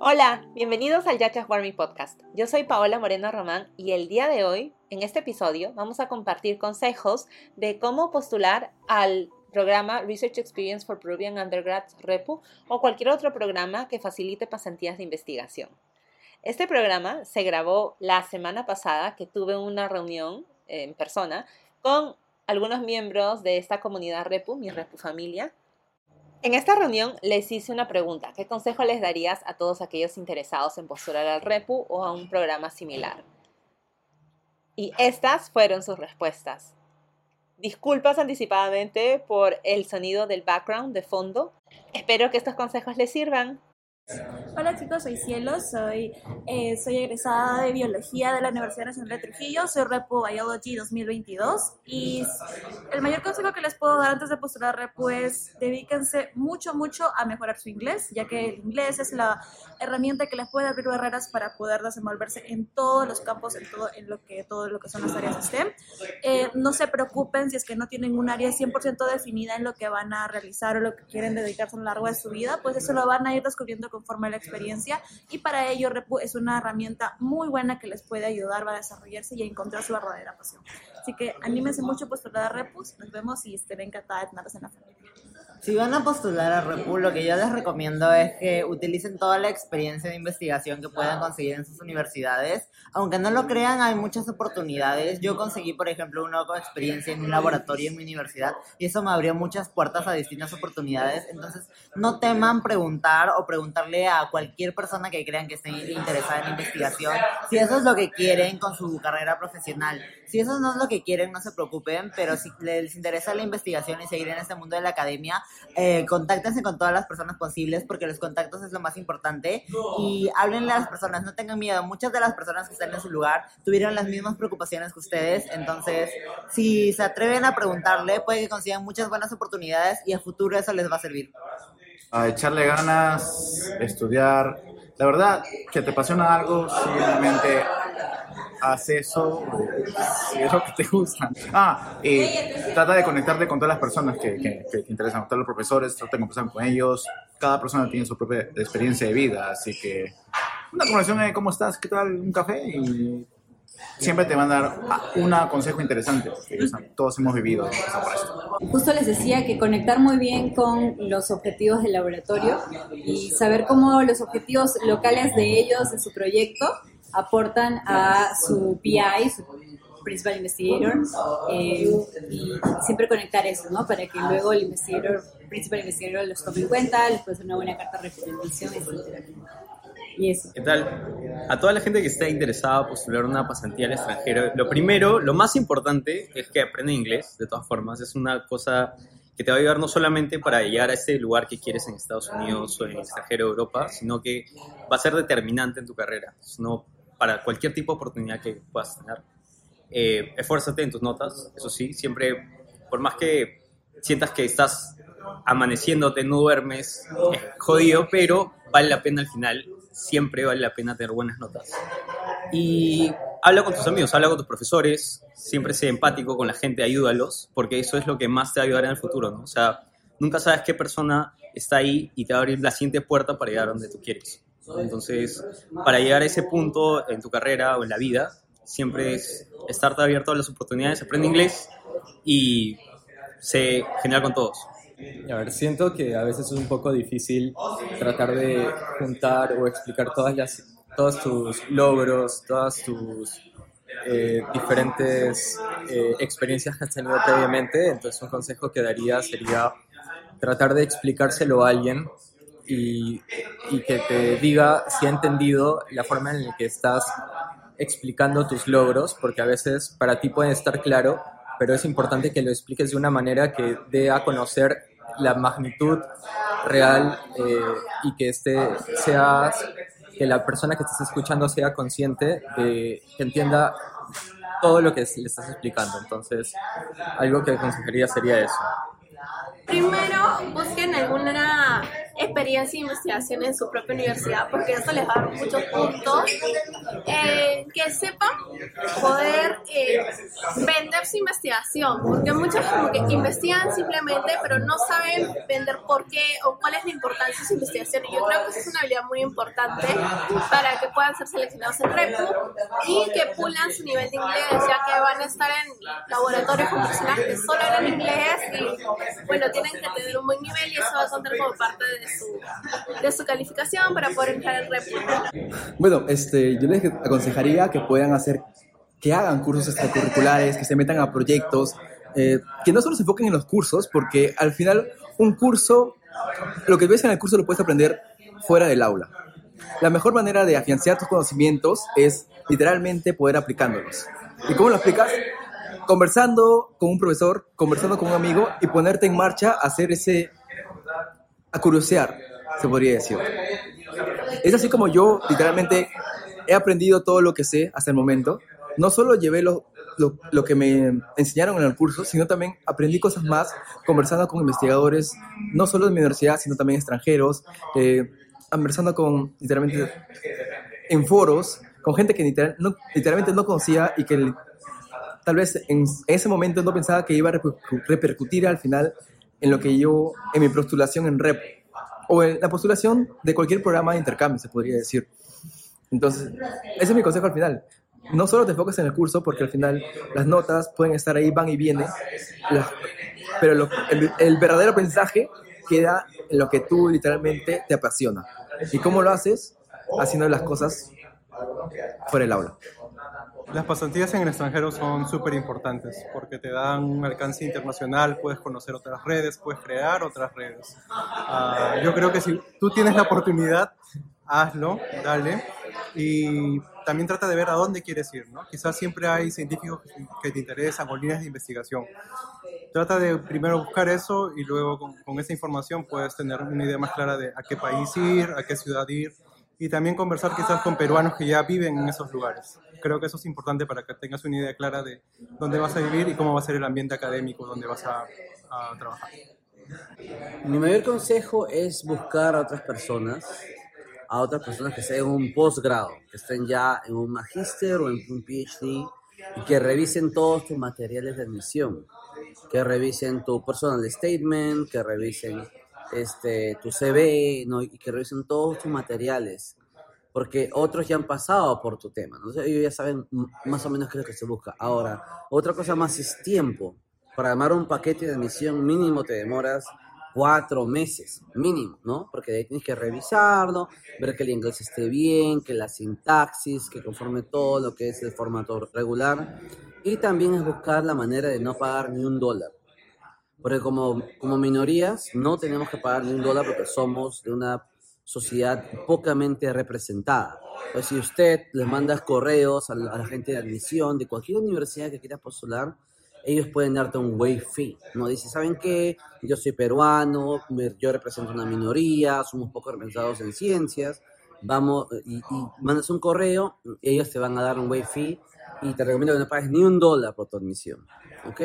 Hola, bienvenidos al Yachas Warming Podcast. Yo soy Paola Moreno Román y el día de hoy, en este episodio, vamos a compartir consejos de cómo postular al programa Research Experience for Peruvian Undergrads REPU o cualquier otro programa que facilite pasantías de investigación. Este programa se grabó la semana pasada que tuve una reunión en persona con algunos miembros de esta comunidad REPU, mi REPU familia, en esta reunión les hice una pregunta. ¿Qué consejo les darías a todos aquellos interesados en postular al REPU o a un programa similar? Y estas fueron sus respuestas. Disculpas anticipadamente por el sonido del background de fondo. Espero que estos consejos les sirvan. Hola chicos, soy Cielo, soy, eh, soy egresada de Biología de la Universidad Nacional de Trujillo, soy Repu Biology 2022 y el mayor consejo que les puedo dar antes de postular Repu es dedíquense mucho, mucho a mejorar su inglés, ya que el inglés es la herramienta que les puede abrir barreras para poder desenvolverse en todos los campos, en todo, en lo que, todo lo que son las áreas STEM. Eh, no se preocupen si es que no tienen un área 100% definida en lo que van a realizar o lo que quieren dedicarse a lo largo de su vida, pues eso lo van a ir descubriendo conforme la experiencia y para ello Repu es una herramienta muy buena que les puede ayudar a desarrollarse y a encontrar su verdadera pasión. Así que anímense mucho postular a Repus, nos vemos y estaré encantada de tenerlos en la familia. Si van a postular a Repu, lo que yo les recomiendo es que utilicen toda la experiencia de investigación que puedan conseguir en sus universidades. Aunque no lo crean, hay muchas oportunidades. Yo conseguí, por ejemplo, una experiencia en un laboratorio en mi universidad y eso me abrió muchas puertas a distintas oportunidades. Entonces, no teman preguntar o preguntarle a cualquier persona que crean que esté interesada en investigación si eso es lo que quieren con su carrera profesional. Si eso no es lo que quieren, no se preocupen, pero si les interesa la investigación y seguir en este mundo de la academia, eh, contáctense con todas las personas posibles porque los contactos es lo más importante y háblenle a las personas, no tengan miedo. Muchas de las personas que están en su lugar tuvieron las mismas preocupaciones que ustedes, entonces si se atreven a preguntarle, puede que consigan muchas buenas oportunidades y a futuro eso les va a servir. A echarle ganas, estudiar. La verdad, que te apasiona algo, simplemente haz eso si es lo que te gusta. Ah, y trata de conectarte con todas las personas que, que, te interesan, todos los profesores, trata de conversar con ellos. Cada persona tiene su propia experiencia de vida, así que una conversación de cómo estás, qué tal, un café y siempre te van a dar un consejo interesante, todos hemos vivido. Justo les decía que conectar muy bien con los objetivos del laboratorio y saber cómo los objetivos locales de ellos en su proyecto aportan a su PI, su Principal Investigator, eh, y siempre conectar eso, ¿no? Para que luego el investigador, Principal Investigator los tome en cuenta, les puede hacer una buena carta de recomendación, etc. Y eso. ¿Qué tal? A toda la gente que esté interesada en postular una pasantía al extranjero, lo primero, lo más importante es que aprenda inglés, de todas formas. Es una cosa que te va a ayudar no solamente para llegar a ese lugar que quieres en Estados Unidos o en el extranjero de Europa, sino que va a ser determinante en tu carrera. No para cualquier tipo de oportunidad que puedas tener. Eh, esfuérzate en tus notas, eso sí, siempre, por más que sientas que estás amaneciéndote, no duermes, es jodido, pero vale la pena al final, siempre vale la pena tener buenas notas. Y habla con tus amigos, habla con tus profesores, siempre sé empático con la gente, ayúdalos, porque eso es lo que más te va a ayudar en el futuro, ¿no? O sea, nunca sabes qué persona está ahí y te va a abrir la siguiente puerta para llegar a donde tú quieres. Entonces, para llegar a ese punto en tu carrera o en la vida, siempre es estar abierto a las oportunidades, aprende inglés y sé genial con todos. A ver, siento que a veces es un poco difícil tratar de juntar o explicar todas las, todos tus logros, todas tus eh, diferentes eh, experiencias que has tenido previamente. Entonces, un consejo que daría sería tratar de explicárselo a alguien y, que te diga si ha entendido la forma en la que estás explicando tus logros, porque a veces para ti puede estar claro, pero es importante que lo expliques de una manera que dé a conocer la magnitud real eh, y que este seas que la persona que estás escuchando sea consciente de que entienda todo lo que le estás explicando. Entonces, algo que aconsejaría sería eso. Primero, busquen alguna experiencia de investigación en su propia universidad, porque eso les va a dar muchos puntos. Eh, que sepan poder eh, vender su investigación, porque muchos como que investigan simplemente, pero no saben vender por qué o cuál es la importancia de su investigación. Y yo creo que eso es una habilidad muy importante para que puedan ser seleccionados en REPU y que pulan su nivel de inglés, ya que van a estar en laboratorios con personas que solo hablan inglés y bueno, tienen que tener un buen nivel y eso va a contar como parte de su, de su calificación para poder entrar en REPU. Bueno, este, yo les aconsejaría que puedan hacer, que hagan cursos extracurriculares, que se metan a proyectos, eh, que no solo se enfoquen en los cursos, porque al final un curso, lo que ves en el curso lo puedes aprender fuera del aula. La mejor manera de afianzar tus conocimientos es literalmente poder aplicándolos. ¿Y cómo lo aplicas? Conversando con un profesor, conversando con un amigo y ponerte en marcha a hacer ese, a curiosear, se podría decir. Es así como yo literalmente he aprendido todo lo que sé hasta el momento. No solo llevé lo, lo, que me enseñaron en el curso, sino también aprendí cosas más conversando con investigadores, no solo de mi universidad, sino también extranjeros, eh, conversando con, literalmente, en foros, con gente que literalmente no conocía y que tal vez en ese momento no pensaba que iba a repercutir al final en lo que yo, en mi postulación en REP, o en la postulación de cualquier programa de intercambio, se podría decir. Entonces, ese es mi consejo al final. No solo te enfocas en el curso, porque al final las notas pueden estar ahí, van y vienen, pero lo, el, el, verdadero aprendizaje queda en lo que tú literalmente te apasiona. ¿Y cómo lo haces? Haciendo las cosas fuera del aula. Las pasantías en el extranjero son súper importantes porque te dan un alcance internacional, puedes conocer otras redes, puedes crear otras redes. Uh, yo creo que si tú tienes la oportunidad, hazlo, dale. Y también trata de ver a dónde quieres ir, ¿no? Quizás siempre hay científicos que te interesan o líneas de investigación. Trata de primero buscar eso y luego con, con esa información puedes tener una idea más clara de a qué país ir, a qué ciudad ir y también conversar quizás con peruanos que ya viven en esos lugares. Creo que eso es importante para que tengas una idea clara de dónde vas a vivir y cómo va a ser el ambiente académico donde vas a, trabajar. Mi mayor consejo es buscar a otras personas, a otras personas que estén en un posgrado, que estén ya en un magíster o en un PhD y que revisen todos tus materiales de admisión, que revisen tu personal statement, que revisen este, tu CV y que revisen todos tus materiales, porque otros ya han pasado por tu tema, ¿no? ellos ya saben más o menos qué es lo que se busca. Ahora, otra cosa más es tiempo. Para armar un paquete de admisión mínimo te demoras cuatro meses, mínimo, ¿no? Porque ahí tienes que revisarlo, ver que el inglés esté bien, que la sintaxis, que conforme todo lo que es el formato regular. Y también es buscar la manera de no pagar ni un dólar. Porque como, como minorías no tenemos que pagar ni un dólar porque somos de una sociedad pocamente representada. Pues si usted les manda correos a la, a la gente de admisión de cualquier universidad que quiera postular, ellos pueden darte un waive fee, ¿no? Dice, ¿saben qué? Yo soy peruano, yo represento una minoría, somos poco representados en ciencias, vamos, y, y, mandas un correo, ellos te van a dar un waive fee y te recomiendo que no pagues ni un dólar por tu admisión, ¿ok?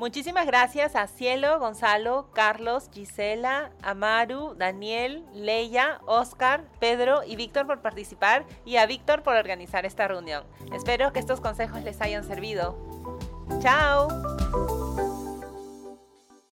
Muchísimas gracias a Cielo, Gonzalo, Carlos, Gisela, Amaru, Daniel, Leia, Oscar, Pedro y Víctor por participar y a Víctor por organizar esta reunión. Espero que estos consejos les hayan servido. ¡Chao!